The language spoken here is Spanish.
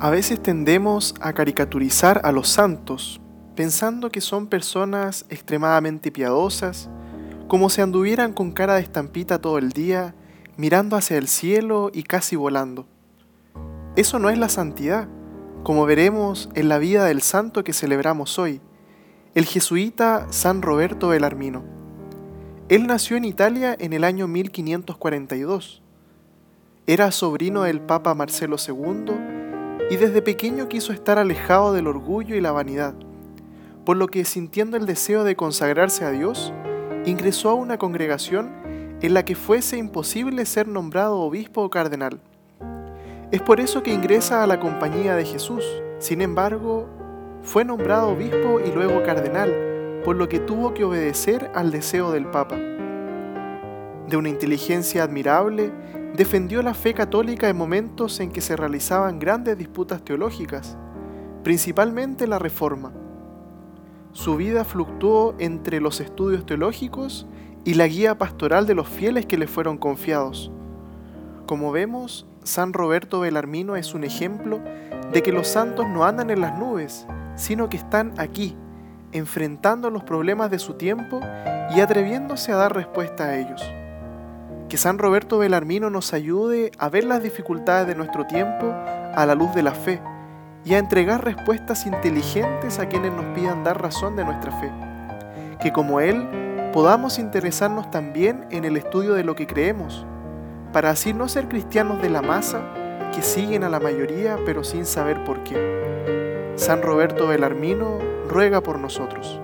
A veces tendemos a caricaturizar a los santos, pensando que son personas extremadamente piadosas, como si anduvieran con cara de estampita todo el día, mirando hacia el cielo y casi volando. Eso no es la santidad, como veremos en la vida del santo que celebramos hoy, el jesuita San Roberto Belarmino. Él nació en Italia en el año 1542. Era sobrino del Papa Marcelo II y desde pequeño quiso estar alejado del orgullo y la vanidad, por lo que sintiendo el deseo de consagrarse a Dios, ingresó a una congregación en la que fuese imposible ser nombrado obispo o cardenal. Es por eso que ingresa a la compañía de Jesús. Sin embargo, fue nombrado obispo y luego cardenal, por lo que tuvo que obedecer al deseo del Papa. De una inteligencia admirable, defendió la fe católica en momentos en que se realizaban grandes disputas teológicas, principalmente la Reforma. Su vida fluctuó entre los estudios teológicos y la guía pastoral de los fieles que le fueron confiados. Como vemos, San Roberto Belarmino es un ejemplo de que los santos no andan en las nubes, sino que están aquí, enfrentando los problemas de su tiempo y atreviéndose a dar respuesta a ellos. Que San Roberto Belarmino nos ayude a ver las dificultades de nuestro tiempo a la luz de la fe y a entregar respuestas inteligentes a quienes nos pidan dar razón de nuestra fe. Que como Él podamos interesarnos también en el estudio de lo que creemos, para así no ser cristianos de la masa que siguen a la mayoría pero sin saber por qué. San Roberto Belarmino ruega por nosotros.